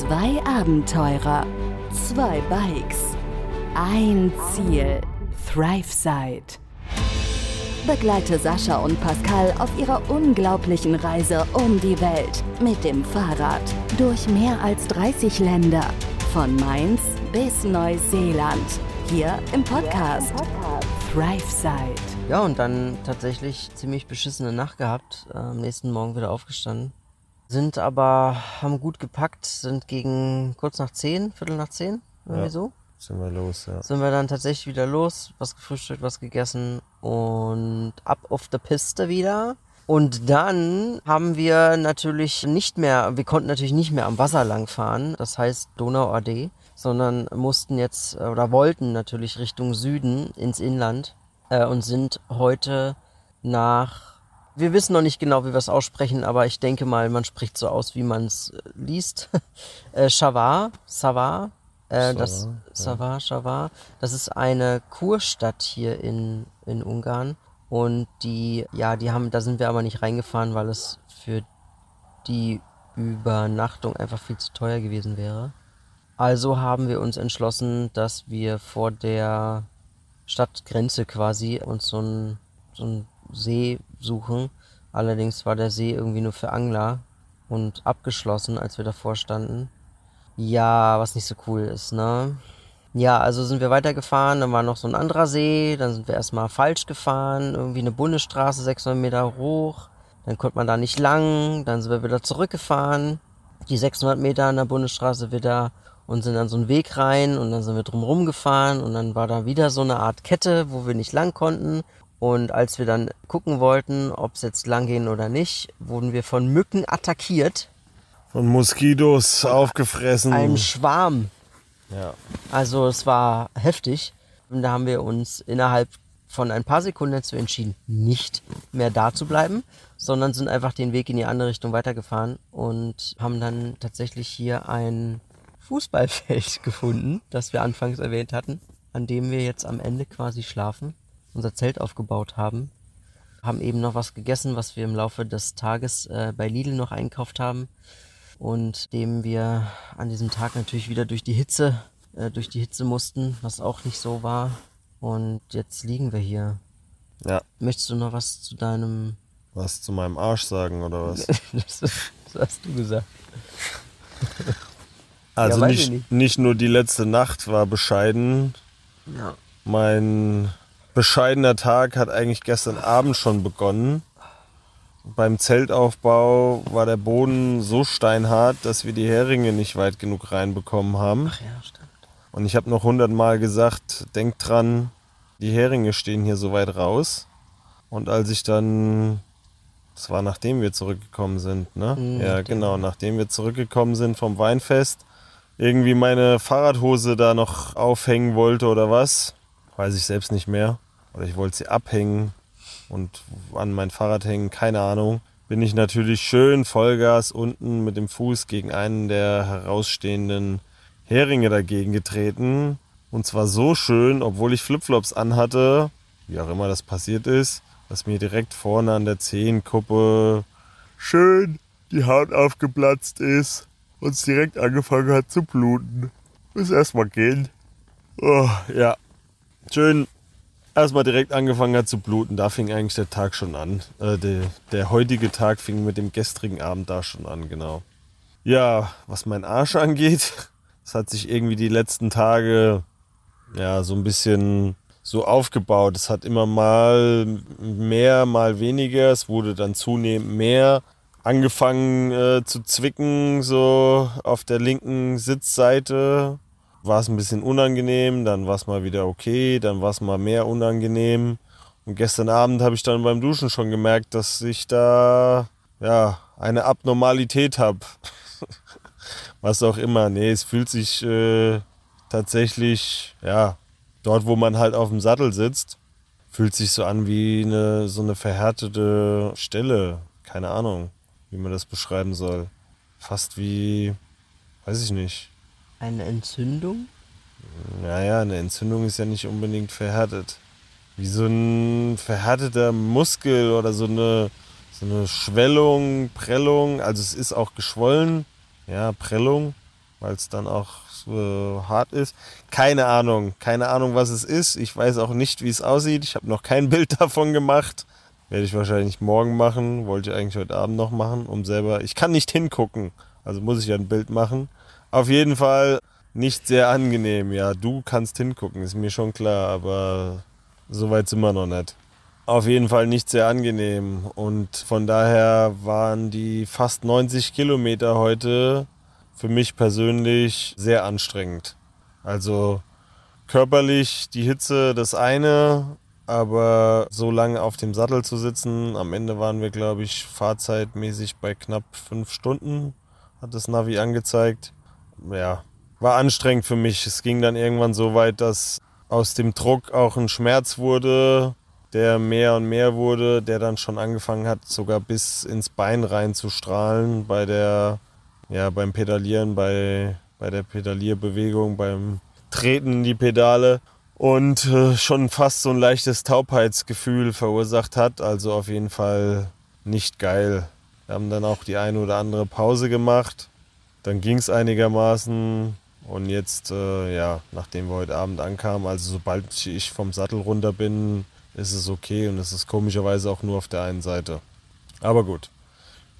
Zwei Abenteurer, zwei Bikes, ein Ziel. ThriveSide. Begleite Sascha und Pascal auf ihrer unglaublichen Reise um die Welt mit dem Fahrrad durch mehr als 30 Länder. Von Mainz bis Neuseeland. Hier im Podcast ThriveSide. Ja, und dann tatsächlich ziemlich beschissene Nacht gehabt. äh, Am nächsten Morgen wieder aufgestanden. Sind aber, haben gut gepackt, sind gegen kurz nach zehn, Viertel nach zehn, irgendwie Ja. so. Sind wir los, ja. Sind wir dann tatsächlich wieder los, was gefrühstückt, was gegessen und ab auf der Piste wieder. Und dann haben wir natürlich nicht mehr, wir konnten natürlich nicht mehr am Wasser lang fahren, das heißt Donau-AD, sondern mussten jetzt oder wollten natürlich Richtung Süden ins Inland äh, und sind heute nach, wir wissen noch nicht genau, wie wir es aussprechen, aber ich denke mal, man spricht so aus, wie man es äh, liest. äh, Shavar, Savar, äh, das Savar, ja. Shavar, das ist eine Kurstadt hier in, in Ungarn. Und die, ja, die haben, da sind wir aber nicht reingefahren, weil es für die Übernachtung einfach viel zu teuer gewesen wäre. Also haben wir uns entschlossen, dass wir vor der Stadtgrenze quasi uns so einen so einen See suchen. Allerdings war der See irgendwie nur für Angler und abgeschlossen, als wir davor standen. Ja, was nicht so cool ist, ne? Ja, also sind wir weitergefahren, dann war noch so ein anderer See, dann sind wir erstmal falsch gefahren, irgendwie eine Bundesstraße 600 Meter hoch, dann konnte man da nicht lang, dann sind wir wieder zurückgefahren, die 600 Meter an der Bundesstraße wieder und sind dann so einen Weg rein und dann sind wir drumherum gefahren und dann war da wieder so eine Art Kette, wo wir nicht lang konnten und als wir dann gucken wollten, ob es jetzt lang gehen oder nicht, wurden wir von Mücken attackiert, Von Moskitos aufgefressen. ein Schwarm ja. Also es war heftig. Und da haben wir uns innerhalb von ein paar Sekunden dazu entschieden, nicht mehr da zu bleiben, sondern sind einfach den Weg in die andere Richtung weitergefahren und haben dann tatsächlich hier ein Fußballfeld gefunden, das wir anfangs erwähnt hatten, an dem wir jetzt am Ende quasi schlafen, unser Zelt aufgebaut haben, haben eben noch was gegessen, was wir im Laufe des Tages äh, bei Lidl noch einkauft haben und dem wir an diesem Tag natürlich wieder durch die Hitze, äh, durch die Hitze mussten, was auch nicht so war. Und jetzt liegen wir hier. ja. Möchtest du noch was zu deinem... Was zu meinem Arsch sagen oder was? das, das hast du gesagt. Also ich nicht, nicht. nicht nur die letzte Nacht war bescheiden. Ja. Mein bescheidener Tag hat eigentlich gestern Abend schon begonnen. Beim Zeltaufbau war der Boden so steinhart, dass wir die Heringe nicht weit genug reinbekommen haben. Ach ja, stimmt. Und ich habe noch hundertmal gesagt, denkt dran, die Heringe stehen hier so weit raus. Und als ich dann, das war nachdem wir zurückgekommen sind, ne? Mhm, ja, genau, nachdem wir zurückgekommen sind vom Weinfest, irgendwie meine Fahrradhose da noch aufhängen wollte oder was, weiß ich selbst nicht mehr. Oder ich wollte sie abhängen und an mein Fahrrad hängen, keine Ahnung. Bin ich natürlich schön Vollgas unten mit dem Fuß gegen einen der herausstehenden Heringe dagegen getreten. Und zwar so schön, obwohl ich Flipflops anhatte, wie auch immer das passiert ist, dass mir direkt vorne an der Zehenkuppe schön die Haut aufgeplatzt ist und es direkt angefangen hat zu bluten. Muss erstmal gehen. Oh, ja. Schön erstmal direkt angefangen hat zu bluten. Da fing eigentlich der Tag schon an. Äh, der, der heutige Tag fing mit dem gestrigen Abend da schon an, genau. Ja, was mein Arsch angeht, es hat sich irgendwie die letzten Tage ja so ein bisschen so aufgebaut. Es hat immer mal mehr, mal weniger. Es wurde dann zunehmend mehr. Angefangen äh, zu zwicken, so auf der linken Sitzseite. War es ein bisschen unangenehm, dann war es mal wieder okay, dann war es mal mehr unangenehm. Und gestern Abend habe ich dann beim Duschen schon gemerkt, dass ich da ja eine Abnormalität habe. Was auch immer. Nee, es fühlt sich äh, tatsächlich, ja, dort, wo man halt auf dem Sattel sitzt, fühlt sich so an wie eine, so eine verhärtete Stelle. Keine Ahnung, wie man das beschreiben soll. Fast wie, weiß ich nicht. Eine Entzündung? Naja, eine Entzündung ist ja nicht unbedingt verhärtet. Wie so ein verhärteter Muskel oder so eine, so eine Schwellung, Prellung. Also es ist auch geschwollen. Ja, Prellung. weil es dann auch so hart ist. Keine Ahnung, keine Ahnung, was es ist. Ich weiß auch nicht, wie es aussieht. Ich habe noch kein Bild davon gemacht. Werde ich wahrscheinlich morgen machen. Wollte ich eigentlich heute Abend noch machen, um selber. Ich kann nicht hingucken, also muss ich ja ein Bild machen. Auf jeden Fall nicht sehr angenehm. Ja, du kannst hingucken, ist mir schon klar, aber so weit sind wir noch nicht. Auf jeden Fall nicht sehr angenehm. Und von daher waren die fast 90 Kilometer heute für mich persönlich sehr anstrengend. Also körperlich die Hitze das eine, aber so lange auf dem Sattel zu sitzen, am Ende waren wir, glaube ich, fahrzeitmäßig bei knapp fünf Stunden, hat das Navi angezeigt. Ja, war anstrengend für mich. Es ging dann irgendwann so weit, dass aus dem Druck auch ein Schmerz wurde, der mehr und mehr wurde, der dann schon angefangen hat, sogar bis ins Bein rein zu strahlen bei der ja, beim Pedalieren, bei, bei der Pedalierbewegung, beim Treten in die Pedale und äh, schon fast so ein leichtes Taubheitsgefühl verursacht hat. Also auf jeden Fall nicht geil. Wir haben dann auch die eine oder andere Pause gemacht. Dann ging es einigermaßen. Und jetzt, äh, ja, nachdem wir heute Abend ankamen, also sobald ich vom Sattel runter bin, ist es okay und es ist komischerweise auch nur auf der einen Seite. Aber gut,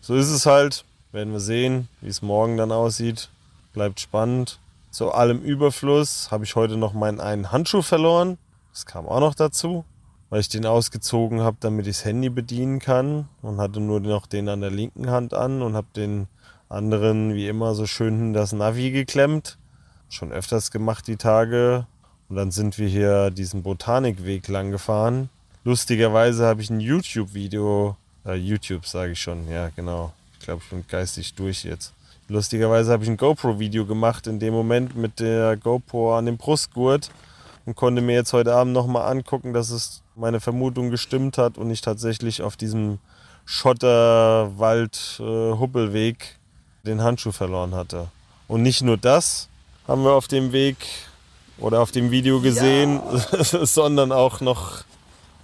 so ist es halt. Werden wir sehen, wie es morgen dann aussieht. Bleibt spannend. Zu allem Überfluss habe ich heute noch meinen einen Handschuh verloren. Das kam auch noch dazu, weil ich den ausgezogen habe, damit ich das Handy bedienen kann und hatte nur noch den an der linken Hand an und habe den anderen wie immer so schön das Navi geklemmt. Schon öfters gemacht die Tage. Und dann sind wir hier diesen Botanikweg lang gefahren. Lustigerweise habe ich ein YouTube-Video, äh, YouTube sage ich schon, ja genau, ich glaube, ich bin geistig durch jetzt. Lustigerweise habe ich ein GoPro-Video gemacht in dem Moment mit der GoPro an dem Brustgurt und konnte mir jetzt heute Abend nochmal angucken, dass es meine Vermutung gestimmt hat und ich tatsächlich auf diesem Schotterwald-Huppelweg äh, den Handschuh verloren hatte. Und nicht nur das haben wir auf dem Weg oder auf dem Video gesehen, ja. sondern auch noch,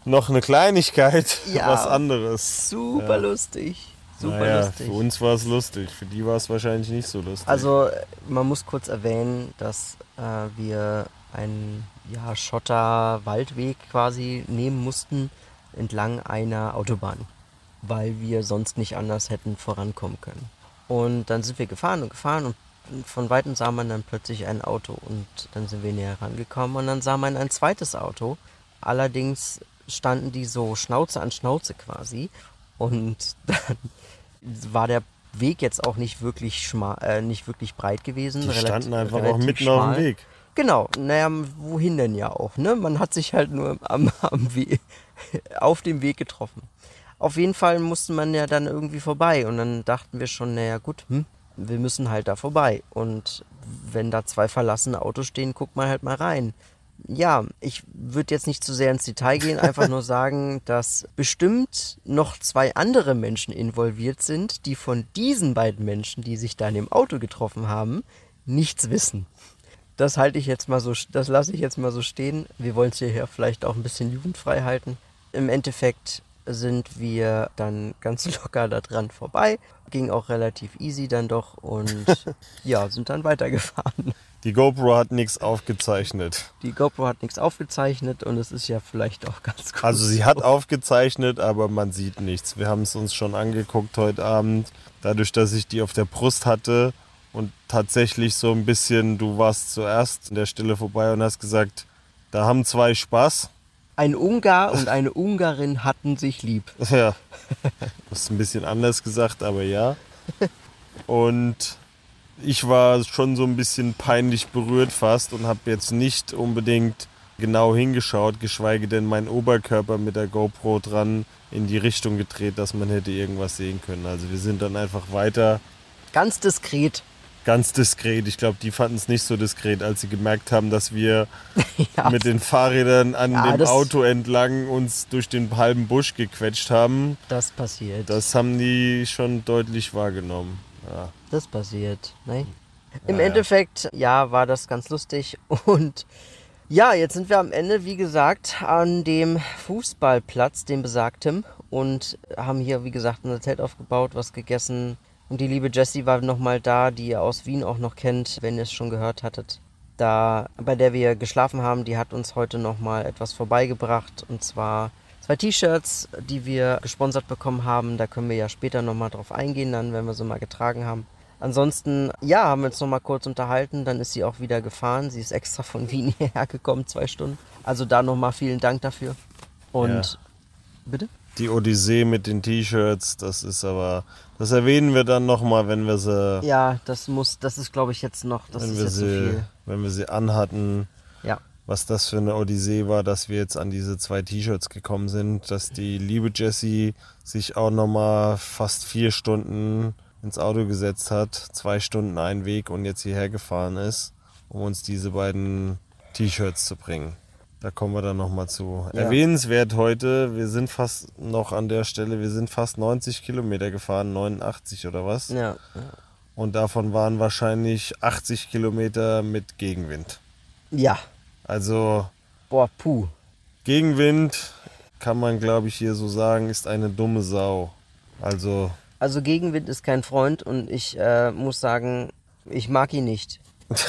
noch eine Kleinigkeit, ja, was anderes. Super ja. lustig. Super naja, lustig. Für uns war es lustig, für die war es wahrscheinlich nicht so lustig. Also man muss kurz erwähnen, dass äh, wir einen ja, Schotter-Waldweg quasi nehmen mussten entlang einer Autobahn, weil wir sonst nicht anders hätten vorankommen können. Und dann sind wir gefahren und gefahren und von weitem sah man dann plötzlich ein Auto und dann sind wir näher rangekommen und dann sah man ein zweites Auto. Allerdings standen die so Schnauze an Schnauze quasi und dann war der Weg jetzt auch nicht wirklich, schmal, äh, nicht wirklich breit gewesen. Die relativ, standen einfach auch mitten schmal. auf dem Weg. Genau, naja, wohin denn ja auch, ne? Man hat sich halt nur am, am Weg, auf dem Weg getroffen. Auf jeden Fall musste man ja dann irgendwie vorbei und dann dachten wir schon, naja gut, hm, wir müssen halt da vorbei. Und wenn da zwei verlassene Autos stehen, guckt man halt mal rein ja, ich würde jetzt nicht zu sehr ins Detail gehen, einfach nur sagen, dass bestimmt noch zwei andere Menschen involviert sind, die von diesen beiden Menschen, die sich da in dem Auto getroffen haben, nichts wissen. Das halte ich jetzt mal so, das lasse ich jetzt mal so stehen. Wir wollen es hier vielleicht auch ein bisschen jugendfrei halten. Im Endeffekt sind wir dann ganz locker da dran vorbei. Ging auch relativ easy dann doch und ja, sind dann weitergefahren. Die GoPro hat nichts aufgezeichnet. Die GoPro hat nichts aufgezeichnet und es ist ja vielleicht auch ganz gut. Also sie hat aufgezeichnet, aber man sieht nichts. Wir haben es uns schon angeguckt heute Abend. Dadurch, dass ich die auf der Brust hatte und tatsächlich so ein bisschen, du warst zuerst in der Stille vorbei und hast gesagt, da haben zwei Spaß. Ein Ungar und eine Ungarin hatten sich lieb. Ja. Das ist ein bisschen anders gesagt, aber ja. Und ich war schon so ein bisschen peinlich berührt fast und habe jetzt nicht unbedingt genau hingeschaut, geschweige denn meinen Oberkörper mit der GoPro dran in die Richtung gedreht, dass man hätte irgendwas sehen können. Also wir sind dann einfach weiter. Ganz diskret. Ganz diskret. Ich glaube, die fanden es nicht so diskret, als sie gemerkt haben, dass wir ja. mit den Fahrrädern an ja, dem Auto entlang uns durch den halben Busch gequetscht haben. Das passiert. Das haben die schon deutlich wahrgenommen. Ja. Das passiert. Ne? Im Endeffekt, ja, war das ganz lustig. Und ja, jetzt sind wir am Ende, wie gesagt, an dem Fußballplatz, dem besagtem. Und haben hier, wie gesagt, unser Zelt aufgebaut, was gegessen. Und die liebe Jessie war nochmal da, die ihr aus Wien auch noch kennt, wenn ihr es schon gehört hattet. Da, bei der wir geschlafen haben, die hat uns heute nochmal etwas vorbeigebracht. Und zwar zwei T-Shirts, die wir gesponsert bekommen haben. Da können wir ja später nochmal drauf eingehen, dann, wenn wir sie mal getragen haben. Ansonsten, ja, haben wir uns nochmal kurz unterhalten. Dann ist sie auch wieder gefahren. Sie ist extra von Wien hierher gekommen, zwei Stunden. Also da nochmal vielen Dank dafür. Und Ja. bitte? Die Odyssee mit den T-Shirts, das ist aber, das erwähnen wir dann nochmal, wenn wir sie, Ja, das muss, das ist glaube ich jetzt noch, das wenn ist wir jetzt zu sie, viel. wenn wir sie anhatten. Ja. was das für eine Odyssee war, dass wir jetzt an diese zwei T-Shirts gekommen sind, dass die liebe Jessie sich auch nochmal fast vier Stunden ins Auto gesetzt hat, zwei Stunden einen Weg und jetzt hierher gefahren ist, um uns diese beiden T-Shirts zu bringen. Da kommen wir dann nochmal zu. Ja. Erwähnenswert heute, wir sind fast noch an der Stelle, wir sind fast 90 Kilometer gefahren, 89 oder was. Ja, Und davon waren wahrscheinlich 80 Kilometer mit Gegenwind. ja. Also Boah, puh. Gegenwind kann man, glaube ich, hier so sagen, ist eine dumme Sau. Also, Also Gegenwind ist kein Freund und ich äh, muss sagen, ich mag ihn nicht.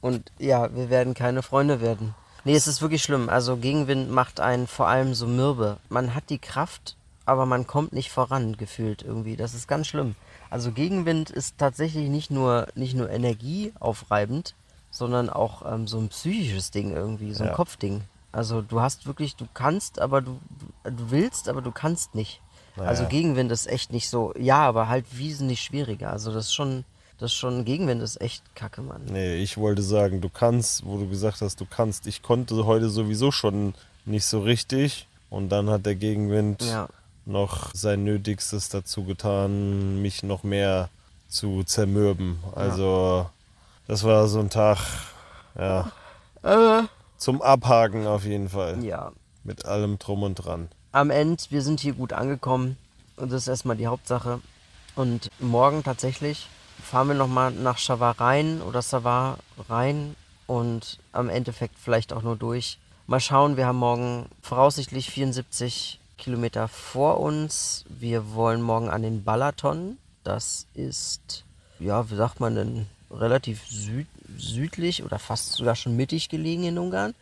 Und ja, wir werden keine Freunde werden. Nee, es ist wirklich schlimm. Also Gegenwind macht einen vor allem so mürbe. Man hat die Kraft, aber man kommt nicht voran, gefühlt irgendwie. Das ist ganz schlimm. Also Gegenwind ist tatsächlich nicht nur, nicht nur energieaufreibend, sondern auch ähm, so ein psychisches Ding irgendwie, so ein Ja. Kopfding. Also du hast wirklich, du kannst, aber du, du willst, aber du kannst nicht. Also Naja. Gegenwind ist echt nicht so, ja, aber halt wesentlich schwieriger. Also das ist schon, das ist schon, Gegenwind ist echt kacke, Mann. nee, ich wollte sagen, du kannst, wo du gesagt hast, du kannst. Ich konnte heute sowieso schon nicht so richtig. Und dann hat der Gegenwind Ja. noch sein Nötigstes dazu getan, mich noch mehr zu zermürben. Also, das war so ein Tag, ja, zum Abhaken auf jeden Fall. Ja. Mit allem drum und dran. Am Ende, wir sind hier gut angekommen und das ist erstmal die Hauptsache. Und morgen tatsächlich fahren wir nochmal nach Chavar rein oder Savar rein und am Endeffekt vielleicht auch nur durch. Mal schauen, wir haben morgen voraussichtlich 74 Kilometer vor uns. Wir wollen morgen an den Balaton. Das ist, ja, wie sagt man denn, relativ süd südlich oder fast sogar schon mittig gelegen in Ungarn.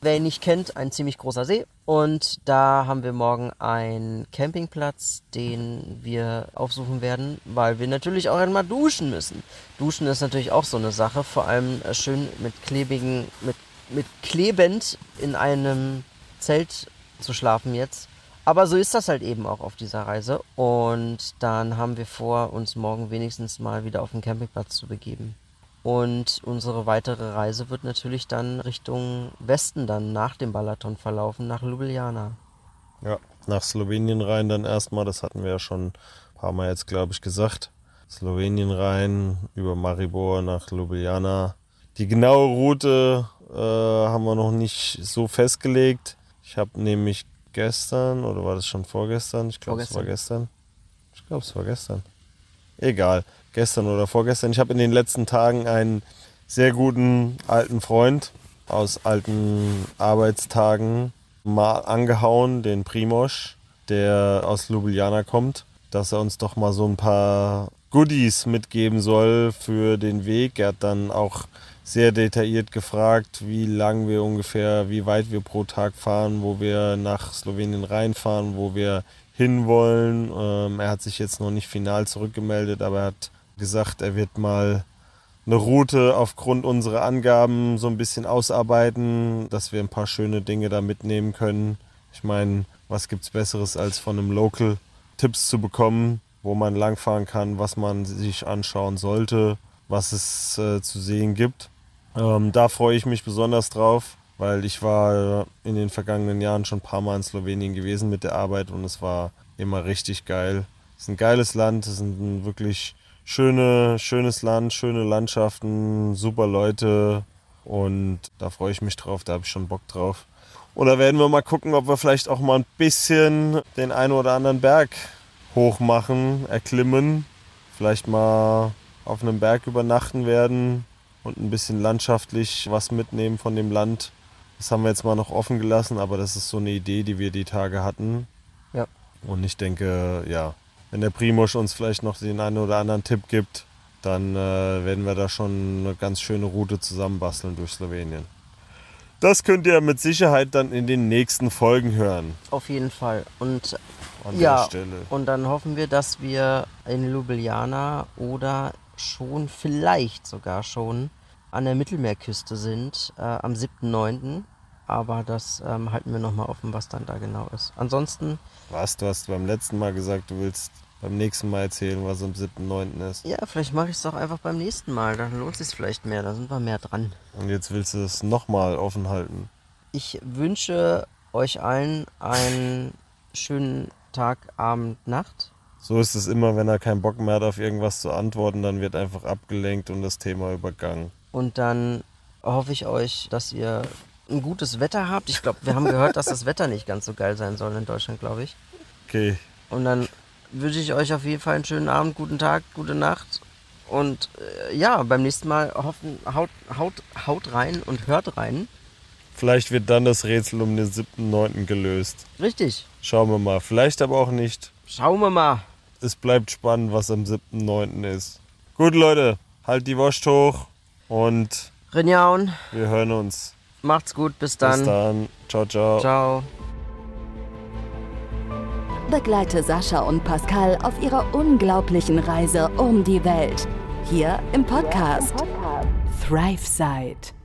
Wer ihn nicht kennt, ein ziemlich großer See. Und da haben wir morgen einen Campingplatz, den wir aufsuchen werden, weil wir natürlich auch einmal duschen müssen. Duschen ist natürlich auch so eine Sache, vor allem äh, schön mit klebigen, mit, mit klebend in einem Zelt zu schlafen jetzt. Aber so ist das halt eben auch auf dieser Reise. Und dann haben wir vor, uns morgen wenigstens mal wieder auf den Campingplatz zu begeben. Und unsere weitere Reise wird natürlich dann Richtung Westen dann nach dem Balaton verlaufen, nach Ljubljana. Ja, nach Slowenien rein dann erstmal, das hatten wir ja schon ein paar Mal jetzt, glaube ich, gesagt. Slowenien rein, über Maribor nach Ljubljana. Die genaue Route äh, haben wir noch nicht so festgelegt. Ich habe nämlich gestern, oder war das schon vorgestern? Ich glaube, es war gestern. Ich glaube, es war gestern. Egal, gestern oder vorgestern. Ich habe in den letzten Tagen einen sehr guten alten Freund aus alten Arbeitstagen mal angehauen, den Primosch, der aus Ljubljana kommt, dass er uns doch mal so ein paar Goodies mitgeben soll für den Weg. Er hat dann auch sehr detailliert gefragt, wie lang wir ungefähr, wie weit wir pro Tag fahren, wo wir nach Slowenien reinfahren, wo wir hinwollen. Ähm, er hat sich jetzt noch nicht final zurückgemeldet, aber er hat gesagt, er wird mal eine Route aufgrund unserer Angaben so ein bisschen ausarbeiten, dass wir ein paar schöne Dinge da mitnehmen können. Ich meine, was gibt's Besseres als von einem Local Tipps zu bekommen, wo man langfahren kann, was man sich anschauen sollte, was es äh, zu sehen gibt. Ähm, da freue ich mich besonders drauf, weil ich war in den vergangenen Jahren schon ein paar Mal in Slowenien gewesen mit der Arbeit und es war immer richtig geil. Es ist ein geiles Land, es ist ein wirklich schöne, schönes Land, schöne Landschaften, super Leute und da freue ich mich drauf, da habe ich schon Bock drauf. Und da werden wir mal gucken, ob wir vielleicht auch mal ein bisschen den einen oder anderen Berg hochmachen, erklimmen, vielleicht mal auf einem Berg übernachten werden und ein bisschen landschaftlich was mitnehmen von dem Land. Das haben wir jetzt mal noch offen gelassen, aber das ist so eine Idee, die wir die Tage hatten. Ja. Und ich denke, ja, Wenn der Primosch uns vielleicht noch den einen oder anderen Tipp gibt, dann äh, werden wir da schon eine ganz schöne Route zusammenbasteln durch Slowenien. Das könnt ihr mit Sicherheit dann in den nächsten Folgen hören. Auf jeden Fall. Und An ja, und dann hoffen wir, dass wir in Ljubljana oder schon, vielleicht sogar schon, an der Mittelmeerküste sind äh, am 7.9. Aber das ähm, halten wir nochmal offen, was dann da genau ist. Ansonsten, Was? Du hast beim letzten Mal gesagt, du willst beim nächsten Mal erzählen, was am 7.9. ist. ja, vielleicht mache ich es doch einfach beim nächsten Mal. Dann lohnt es sich vielleicht mehr. Da sind wir mehr dran. Und jetzt willst du es nochmal offen halten. Ich wünsche euch allen einen schönen Tag, Abend, Nacht. So ist es immer, wenn er keinen Bock mehr hat, auf irgendwas zu antworten, dann wird einfach abgelenkt und das Thema übergangen. Und dann hoffe ich euch, dass ihr ein gutes Wetter habt. Ich glaube, wir haben gehört, dass das Wetter nicht ganz so geil sein soll in Deutschland, glaube ich. Okay, Und dann wünsche ich euch auf jeden Fall einen schönen Abend, guten Tag, gute Nacht. Und äh, ja, beim nächsten Mal hoffen, haut, haut, haut rein und hört rein. vielleicht wird dann das Rätsel um den 7.9. gelöst. Richtig. Schauen wir mal. Vielleicht aber auch nicht. Schauen wir mal. Es bleibt spannend, was am 7.9. ist. Gut, Leute, halt die Wurst hoch und Rinjaun, wir hören uns. macht's gut, bis dann. Bis dann. Ciao, ciao. Ciao. Begleite Sascha und Pascal auf ihrer unglaublichen Reise um die Welt. Hier im Podcast ThriveSide.